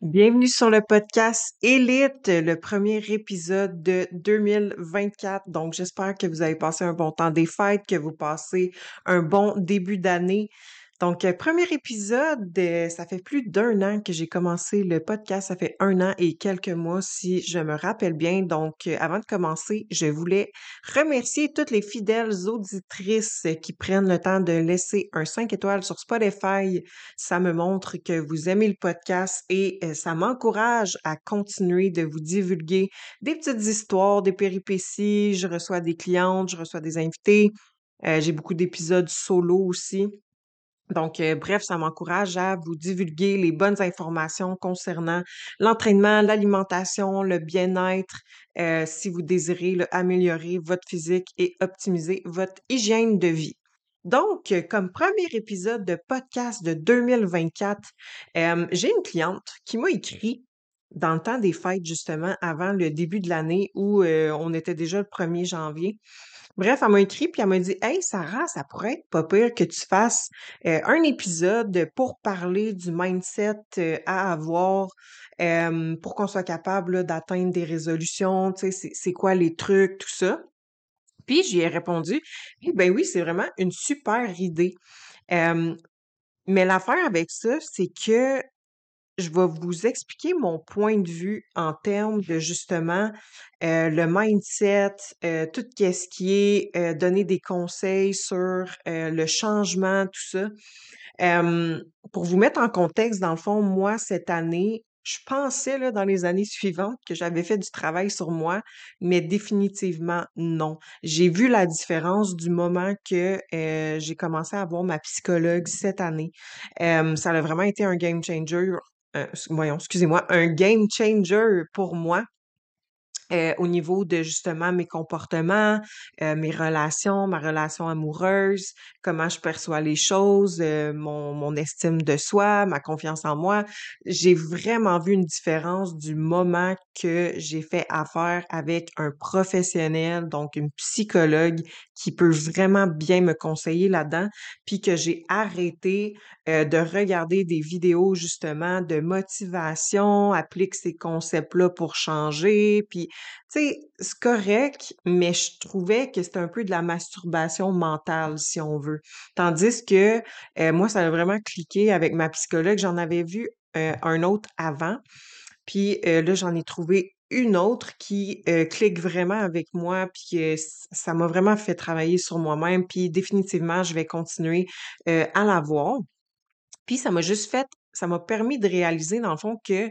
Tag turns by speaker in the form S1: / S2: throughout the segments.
S1: Bienvenue sur le podcast Élite, le premier épisode de 2024. Donc, j'espère que vous avez passé un bon temps des fêtes, que vous passez un bon début d'année. Donc, euh, premier épisode, euh, ça fait plus d'un an que j'ai commencé le podcast. Ça fait un an et quelques mois, si je me rappelle bien. Donc, euh, avant de commencer, je voulais remercier toutes les fidèles auditrices qui prennent le temps de laisser un 5 étoiles sur Spotify. Ça me montre que vous aimez le podcast et ça m'encourage à continuer de vous divulguer des petites histoires, des péripéties. Je reçois des clientes, je reçois des invités. j'ai beaucoup d'épisodes solo aussi. Donc, euh, bref, ça m'encourage à vous divulguer les bonnes informations concernant l'entraînement, l'alimentation, le bien-être, euh, si vous désirez améliorer votre physique et optimiser votre hygiène de vie. Donc, euh, comme premier épisode de podcast de 2024, j'ai une cliente qui m'a écrit dans le temps des fêtes, justement, avant le début de l'année où on était déjà le 1er janvier. Bref, elle m'a écrit puis elle m'a dit Hey Sarah, ça pourrait être pas pire que tu fasses un épisode pour parler du mindset à avoir pour qu'on soit capable d'atteindre des résolutions, tu sais, c'est quoi les trucs, tout ça. Puis j'y ai répondu Eh ben oui, c'est vraiment une super idée. mais l'affaire avec ça, c'est que je vais vous expliquer mon point de vue en termes de justement euh, le mindset, euh, tout ce qui est euh, donner des conseils sur le changement, tout ça. pour vous mettre en contexte, dans le fond, moi, cette année, je pensais là, dans les années suivantes que j'avais fait du travail sur moi, mais définitivement non. J'ai vu la différence du moment que j'ai commencé à voir ma psychologue cette année. ça a vraiment été un game changer euh, voyons, excusez-moi, un game changer pour moi. Euh, au niveau de justement mes comportements, euh, mes relations, ma relation amoureuse, comment je perçois les choses, mon, mon estime de soi, ma confiance en moi. J'ai vraiment vu une différence du moment que j'ai fait affaire avec un professionnel, donc une psychologue qui peut vraiment bien me conseiller là-dedans, puis que j'ai arrêté euh, de regarder des vidéos justement de motivation, applique ces concepts-là pour changer, puis sais, c'est correct, mais je trouvais que c'était un peu de la masturbation mentale, si on veut. Tandis que euh, moi, ça a vraiment cliqué avec ma psychologue. J'en avais vu euh, un autre avant, puis là, j'en ai trouvé une autre qui clique vraiment avec moi, puis ça m'a vraiment fait travailler sur moi-même, puis définitivement, je vais continuer à la voir. Puis ça m'a juste fait, ça m'a permis de réaliser dans le fond que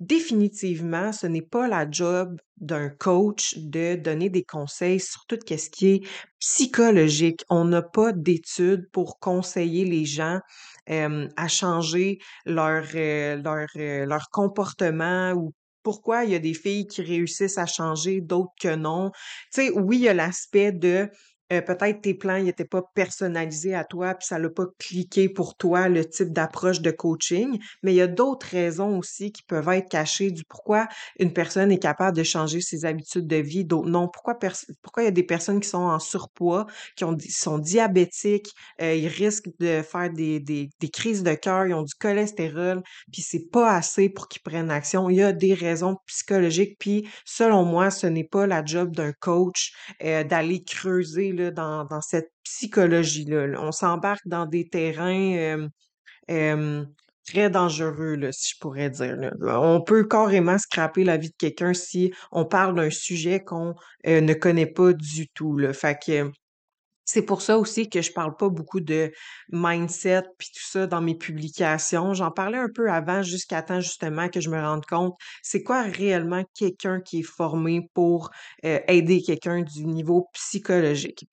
S1: définitivement, ce n'est pas la job d'un coach de donner des conseils sur tout ce qui est psychologique. On n'a pas d'études pour conseiller les gens à changer leur, leur, leur comportement ou pourquoi il y a des filles qui réussissent à changer, d'autres que non. Tu sais, oui, il y a l'aspect de euh, peut-être tes plans n'étaient pas personnalisés à toi, puis ça l'a pas cliqué pour toi le type d'approche de coaching, mais il y a d'autres raisons aussi qui peuvent être cachées du pourquoi une personne est capable de changer ses habitudes de vie, d'autres non. Pourquoi pourquoi il y a des personnes qui sont en surpoids, qui ont sont diabétiques, euh, ils risquent de faire des, des, des crises de cœur, ils ont du cholestérol, puis c'est pas assez pour qu'ils prennent action. Il y a des raisons psychologiques, puis selon moi, ce n'est pas la job d'un coach euh, d'aller creuser dans, cette psychologie-là. On s'embarque dans des terrains très dangereux, si je pourrais dire. On peut carrément scraper la vie de quelqu'un si on parle d'un sujet qu'on euh, ne connaît pas du tout. Là. Fait que c'est pour ça aussi que je parle pas beaucoup de mindset puis tout ça dans mes publications. J'en parlais un peu avant jusqu'à temps justement que je me rende compte c'est quoi réellement quelqu'un qui est formé pour euh, aider quelqu'un du niveau psychologique?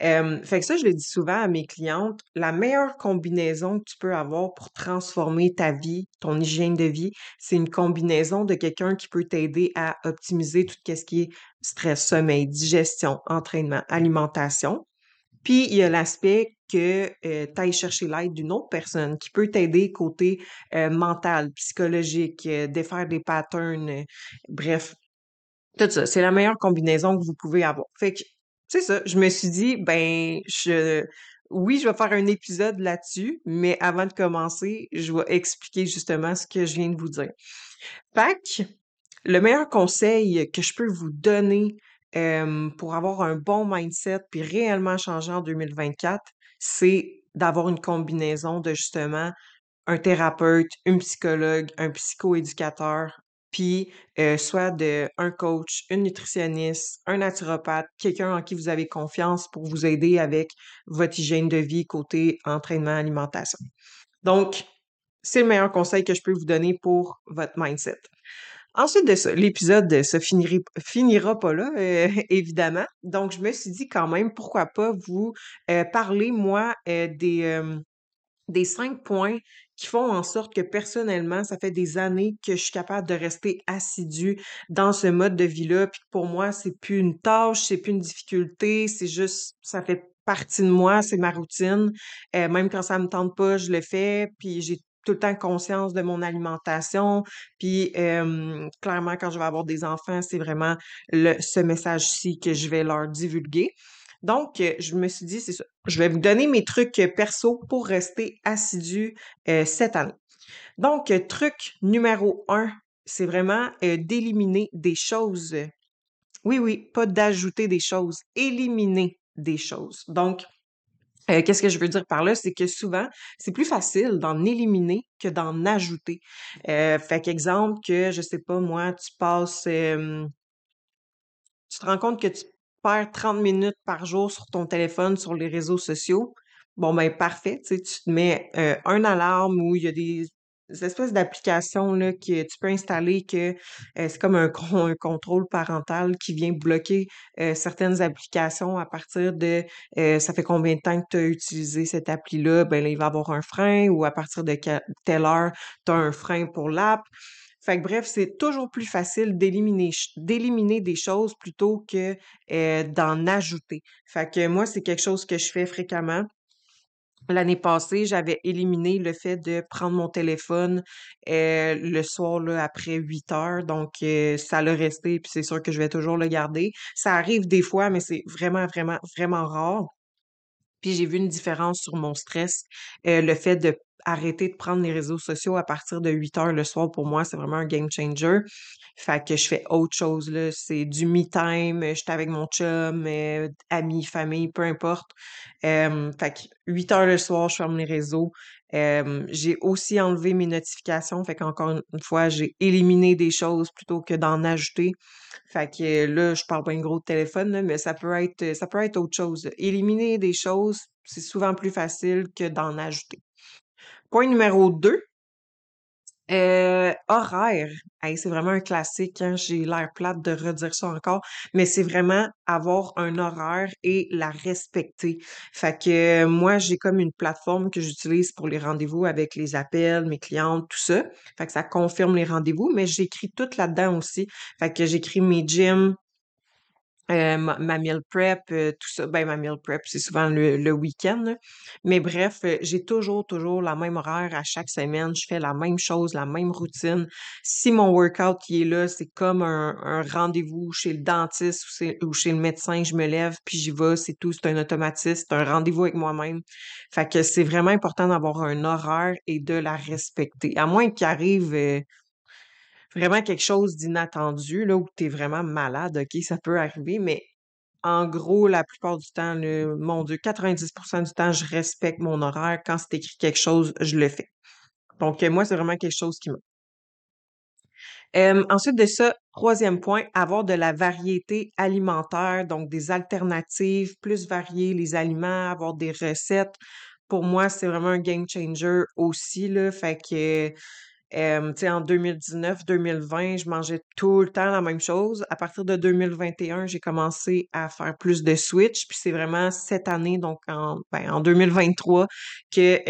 S1: fait que ça, je le dis souvent à mes clientes, la meilleure combinaison que tu peux avoir pour transformer ta vie, ton hygiène de vie, c'est une combinaison de quelqu'un qui peut t'aider à optimiser tout ce qui est stress, sommeil, digestion, entraînement, alimentation. Puis il y a l'aspect que euh, tu ailles chercher l'aide d'une autre personne qui peut t'aider côté euh, mental, psychologique, euh, défaire des patterns, bref, tout ça. C'est la meilleure combinaison que vous pouvez avoir. Fait que, c'est ça, je me suis dit, ben, je oui, je vais faire un épisode là-dessus, mais avant de commencer, je vais expliquer justement ce que je viens de vous dire. Fait que le meilleur conseil que je peux vous donner pour avoir un bon mindset puis réellement changer en 2024, c'est d'avoir une combinaison de justement un thérapeute, une psychologue, un psychoéducateur, puis soit de un coach, une nutritionniste, un naturopathe, quelqu'un en qui vous avez confiance pour vous aider avec votre hygiène de vie côté entraînement, alimentation. Donc, c'est le meilleur conseil que je peux vous donner pour votre mindset. Ensuite de ça, l'épisode se finira pas là, euh, évidemment. Donc, je me suis dit quand même, pourquoi pas vous euh, parler, moi, des, des cinq points qui font en sorte que personnellement, ça fait des années que je suis capable de rester assidue dans ce mode de vie-là. Puis pour moi, c'est plus une tâche, c'est plus une difficulté, c'est juste, ça fait partie de moi, c'est ma routine. Euh, même quand ça me tente pas, je le fais. Puis j'ai tout le temps conscience de mon alimentation. Puis clairement, quand je vais avoir des enfants, c'est vraiment ce message-ci que je vais leur divulguer. Donc, euh, je me suis dit, c'est ça. Je vais vous donner mes trucs euh, perso pour rester assidu euh, cette année. Donc, truc numéro un, c'est vraiment d'éliminer des choses. Oui, oui, pas d'ajouter des choses, éliminer des choses. Donc, qu'est-ce que je veux dire par là? C'est que souvent, c'est plus facile d'en éliminer que d'en ajouter. fait qu'exemple que, je sais pas, moi, tu passes, tu te rends compte que tu perds 30 minutes par jour sur ton téléphone, sur les réseaux sociaux, bon, ben parfait, tu te mets euh, un alarme où il y a des, espèces d'applications là, que tu peux installer que euh, c'est comme un, un, contrôle parental qui vient bloquer euh, certaines applications à partir de ça fait combien de temps que tu as utilisé cette appli-là, ben là, il va avoir un frein ou à partir de telle heure, tu as un frein pour l'app. Fait que bref, c'est toujours plus facile d'éliminer d'éliminer des choses plutôt que euh, d'en ajouter. Fait que moi, c'est quelque chose que je fais fréquemment. L'année passée, j'avais éliminé le fait de prendre mon téléphone euh, le soir là, après 8 heures. Donc, euh, ça l'a resté, puis c'est sûr que je vais toujours le garder. Ça arrive des fois, mais c'est vraiment, vraiment, vraiment rare. Puis j'ai vu une différence sur mon stress. le fait de arrêter de prendre les réseaux sociaux à partir de 8 heures le soir, pour moi, c'est vraiment un game changer. Fait que je fais autre chose, là. C'est du me time, je suis avec mon chum, euh, amis, famille, peu importe. fait que 8 heures le soir, je ferme les réseaux. j'ai aussi enlevé mes notifications. Fait qu'encore une fois, j'ai éliminé des choses plutôt que d'en ajouter. Fait que là, je parle pas un gros de téléphone, mais ça peut être, ça peut être autre chose. Éliminer des choses, c'est souvent plus facile que d'en ajouter. Point numéro 2, euh, horaire. c'est vraiment un classique, hein, j'ai l'air plate de redire ça encore, mais c'est vraiment avoir un horaire et la respecter. Fait que moi, j'ai comme une plateforme que j'utilise pour les rendez-vous avec les appels, mes clientes, tout ça. Fait que ça confirme les rendez-vous, mais j'écris tout là-dedans aussi. Fait que j'écris mes gyms, euh, ma, meal prep, euh, tout ça. Ben, ma meal prep, c'est souvent le, week-end. Mais bref, euh, j'ai toujours, toujours la même horaire à chaque semaine. Je fais la même chose, la même routine. Si mon workout qui est là, c'est comme un, rendez-vous chez le dentiste ou, chez le médecin, je me lève, puis j'y vais, c'est tout, c'est un automatisme, c'est un rendez-vous avec moi-même. Fait que c'est vraiment important d'avoir un horaire et de la respecter. À moins qu'il arrive vraiment quelque chose d'inattendu, là, où tu es vraiment malade, OK, ça peut arriver, mais en gros, la plupart du temps, mon Dieu, 90% du temps, je respecte mon horaire. Quand c'est écrit quelque chose, je le fais. Donc, moi, c'est vraiment quelque chose qui me... ensuite de ça, troisième point, avoir de la variété alimentaire, donc des alternatives plus variées, les aliments, avoir des recettes. Pour moi, c'est vraiment un game changer aussi, là. Fait que sais, en 2019-2020, je mangeais tout le temps la même chose. À partir de 2021, j'ai commencé à faire plus de switch. Puis c'est vraiment cette année, donc en, ben, en 2023, que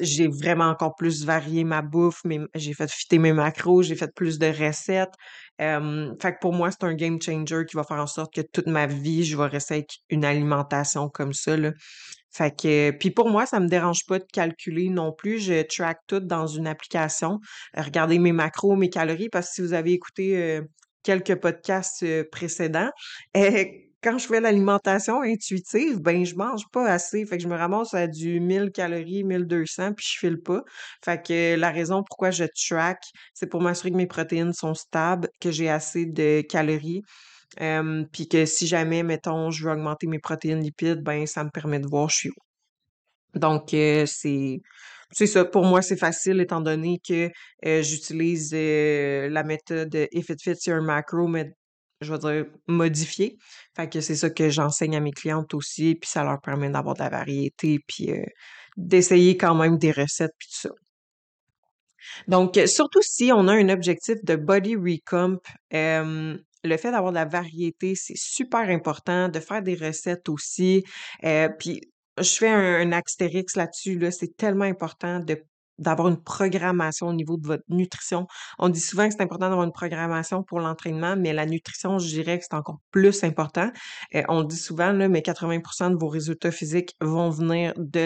S1: j'ai vraiment encore plus varié ma bouffe. j'ai fait fitter mes macros, j'ai fait plus de recettes. fait que pour moi, c'est un game changer qui va faire en sorte que toute ma vie, je vais rester avec une alimentation comme ça. Là. Fait que, puis pour moi, ça me dérange pas de calculer non plus. Je track tout dans une application. Regardez mes macros, mes calories, parce que si vous avez écouté euh, quelques podcasts euh, précédents, quand je fais l'alimentation intuitive, ben je mange pas assez, fait que je me ramasse à du 1000 calories, 1200 puis je file pas. Fait que la raison pourquoi je track, c'est pour m'assurer que mes protéines sont stables, que j'ai assez de calories, puis que si jamais, mettons, je veux augmenter mes protéines lipides, ben ça me permet de voir je suis où. Donc c'est c'est ça, pour moi, c'est facile étant donné que j'utilise la méthode If it fits your macro, mais je vais dire modifiée. Fait que c'est ça que j'enseigne à mes clientes aussi, puis ça leur permet d'avoir de la variété, puis d'essayer quand même des recettes, puis tout ça. Donc, surtout si on a un objectif de body recomp, le fait d'avoir de la variété, c'est super important, de faire des recettes aussi. puis je fais un, un astérix là-dessus, là. C'est tellement important de d'avoir une programmation au niveau de votre nutrition. On dit souvent que c'est important d'avoir une programmation pour l'entraînement, mais la nutrition, je dirais que c'est encore plus important. Euh, on dit souvent, là, mais 80% de vos résultats physiques vont venir de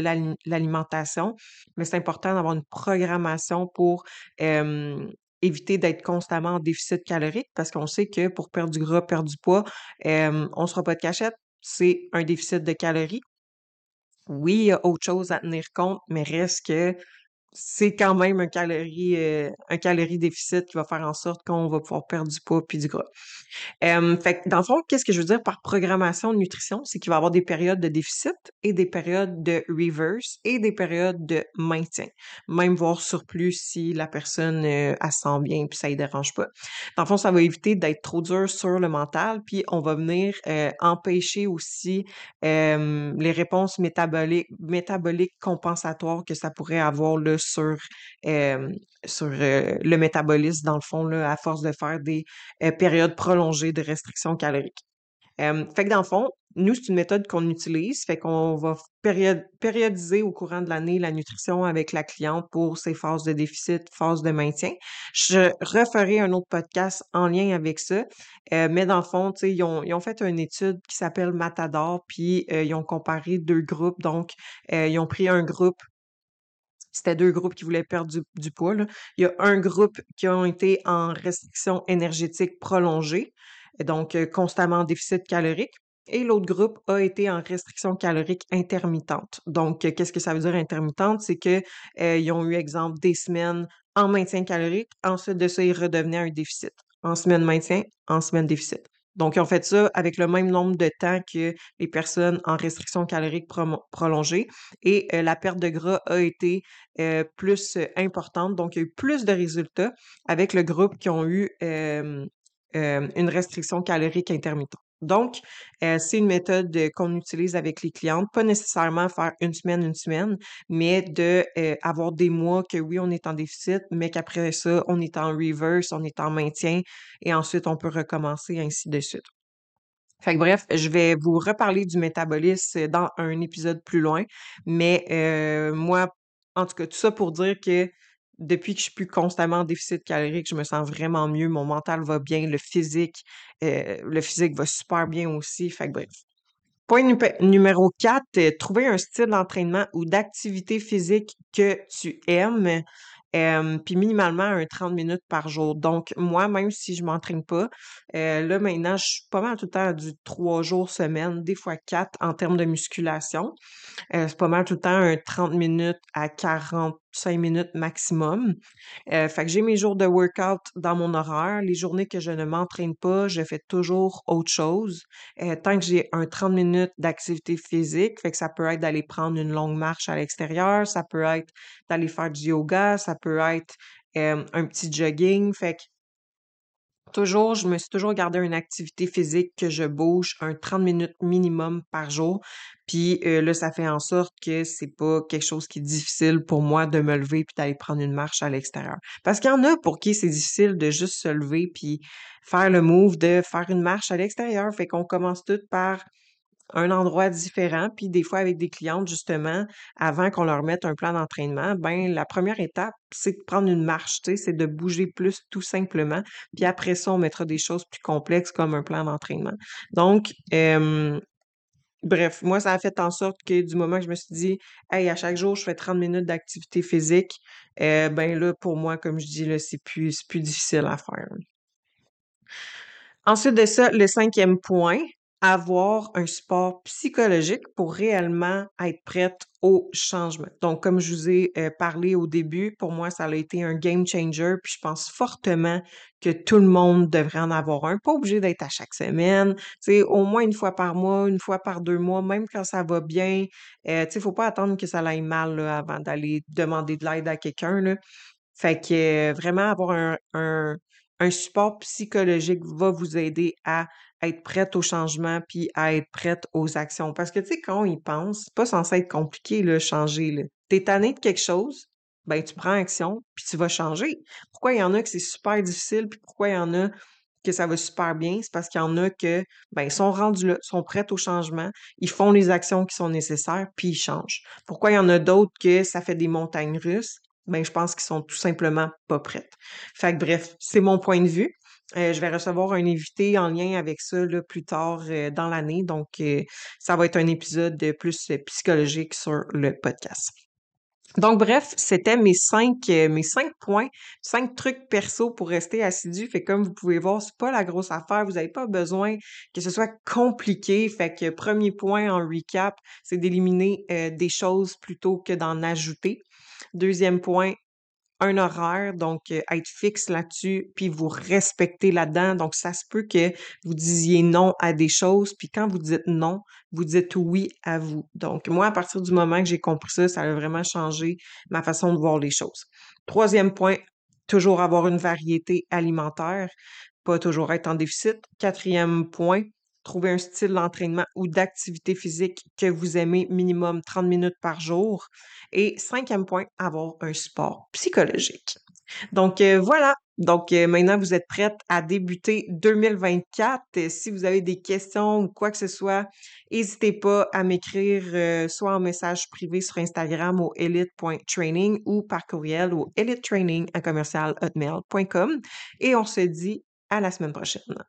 S1: l'alimentation, mais c'est important d'avoir une programmation pour éviter d'être constamment en déficit calorique parce qu'on sait que pour perdre du gras, perdre du poids, on ne sera pas de cachette, c'est un déficit de calories. Oui, il y a autre chose à tenir compte, mais reste que c'est quand même un calorie, euh, qui va faire en sorte qu'on va pouvoir perdre du poids puis du gras. fait que dans le fond, qu'est-ce que je veux dire par programmation de nutrition? C'est qu'il va y avoir des périodes de déficit et des périodes de reverse et des périodes de maintien. Même voir surplus si la personne euh, sent bien puis ça ne dérange pas. Dans le fond, ça va éviter d'être trop dur sur le mental puis on va venir euh, empêcher aussi les réponses métaboliques, compensatoires que ça pourrait avoir sur, sur le métabolisme, dans le fond, là, à force de faire des périodes prolongées de restriction calorique. fait que dans le fond, nous, c'est une méthode qu'on utilise, fait qu'on va périodiser au courant de l'année la nutrition avec la cliente pour ses phases de déficit, phases de maintien. Je referai un autre podcast en lien avec ça, mais dans le fond, ils ont, ils ont fait une étude qui s'appelle Matador, puis ils ont comparé deux groupes. Donc, ils ont pris un groupe c'était deux groupes qui voulaient perdre du, poids. Il y a un groupe qui ont été en restriction énergétique prolongée, donc euh, constamment en déficit calorique. Et l'autre groupe a été en restriction calorique intermittente. Donc, euh, qu'est-ce que ça veut dire intermittente? C'est qu'ils euh, ont eu, exemple, des semaines en maintien calorique. Ensuite de ça, ils redevenaient un déficit. En semaine maintien, en semaine déficit. Donc, ils ont fait ça avec le même nombre de temps que les personnes en restriction calorique prolongée et euh, la perte de gras a été euh, plus euh, importante. Donc, il y a eu plus de résultats avec le groupe qui ont eu une restriction calorique intermittente. Donc, euh, c'est une méthode qu'on utilise avec les clientes, pas nécessairement faire une semaine, une semaine, mais de euh, avoir des mois que oui, on est en déficit, mais qu'après ça, on est en reverse, on est en maintien, et ensuite on peut recommencer ainsi de suite. Fait que bref, je vais vous reparler du métabolisme dans un épisode plus loin, mais euh, moi, en tout cas, tout ça pour dire que depuis que je suis plus constamment en déficit calorique, je me sens vraiment mieux, mon mental va bien, le physique, euh, le physique va super bien aussi. Fait que bref. Point numéro 4, euh, trouver un style d'entraînement ou d'activité physique que tu aimes. puis minimalement un 30 minutes par jour. Donc, moi, même si je m'entraîne pas, euh, là, maintenant, je suis pas mal tout le temps du 3 jours semaine, des fois 4 en termes de musculation. c'est pas mal tout le temps un 30 minutes à 40 cinq minutes maximum. Euh, fait que j'ai mes jours de workout dans mon horaire. Les journées que je ne m'entraîne pas, je fais toujours autre chose. Euh, tant que j'ai un 30 minutes d'activité physique, fait que ça peut être d'aller prendre une longue marche à l'extérieur, ça peut être d'aller faire du yoga, ça peut être euh, un petit jogging. Fait que Toujours, je me suis toujours gardé une activité physique que je bouge un 30 minutes minimum par jour. Puis euh, là, ça fait en sorte que c'est pas quelque chose qui est difficile pour moi de me lever puis d'aller prendre une marche à l'extérieur. Parce qu'il y en a pour qui c'est difficile de juste se lever puis faire le move de faire une marche à l'extérieur. Fait qu'on commence tout par un endroit différent. Puis des fois, avec des clientes, justement, avant qu'on leur mette un plan d'entraînement, ben la première étape, c'est de prendre une marche, tu sais, c'est de bouger plus tout simplement. Puis après ça, on mettra des choses plus complexes comme un plan d'entraînement. Donc, bref, moi, ça a fait en sorte que du moment que je me suis dit, hey, à chaque jour, je fais 30 minutes d'activité physique, euh, ben là, pour moi, comme je dis, là, c'est plus, plus difficile à faire. Ensuite de ça, le cinquième point, avoir un support psychologique pour réellement être prête au changement. Donc, comme je vous ai euh, parlé au début, pour moi, ça a été un game changer, puis je pense fortement que tout le monde devrait en avoir un. Pas obligé d'être à chaque semaine, tu au moins une fois par mois, une fois par deux mois, même quand ça va bien. Euh, tu faut pas attendre que ça aille mal avant d'aller demander de l'aide à quelqu'un. Fait que euh, vraiment avoir un, un, un support psychologique va vous aider à être prête au changement puis à être prête aux actions. Parce que, tu sais, quand on y pense, c'est pas censé être compliqué, le changer. T'es tanné de quelque chose, ben, tu prends action puis tu vas changer. Pourquoi il y en a que c'est super difficile puis pourquoi il y en a que ça va super bien? C'est parce qu'il y en a que, ben, ils sont rendus là, sont prêts au changement, ils font les actions qui sont nécessaires puis ils changent. Pourquoi il y en a d'autres que ça fait des montagnes russes? Ben, je pense qu'ils sont tout simplement pas prêtes. Fait que bref, c'est mon point de vue. Euh, je vais recevoir un invité en lien avec ça là, plus tard euh, dans l'année. Donc, euh, ça va être un épisode plus psychologique sur le podcast. Donc, bref, c'était mes cinq, mes cinq points, cinq trucs perso pour rester assidu. Fait comme vous pouvez voir, c'est pas la grosse affaire. Vous n'avez pas besoin que ce soit compliqué. Fait que premier point en recap, c'est d'éliminer des choses plutôt que d'en ajouter. Deuxième point, un horaire, donc être fixe là-dessus, puis vous respecter là-dedans. Donc, ça se peut que vous disiez non à des choses, puis quand vous dites non, vous dites oui à vous. Donc, moi, à partir du moment que j'ai compris ça, ça a vraiment changé ma façon de voir les choses. Troisième point, toujours avoir une variété alimentaire, pas toujours être en déficit. Quatrième point, trouver un style d'entraînement ou d'activité physique que vous aimez minimum 30 minutes par jour? Et cinquième point, avoir un sport psychologique. Donc euh, voilà. Donc euh, maintenant, vous êtes prête à débuter 2024. si vous avez des questions ou quoi que ce soit, n'hésitez pas à m'écrire euh, soit en message privé sur Instagram au elite.training ou par courriel au elitetraining à commercial Et on se dit à la semaine prochaine.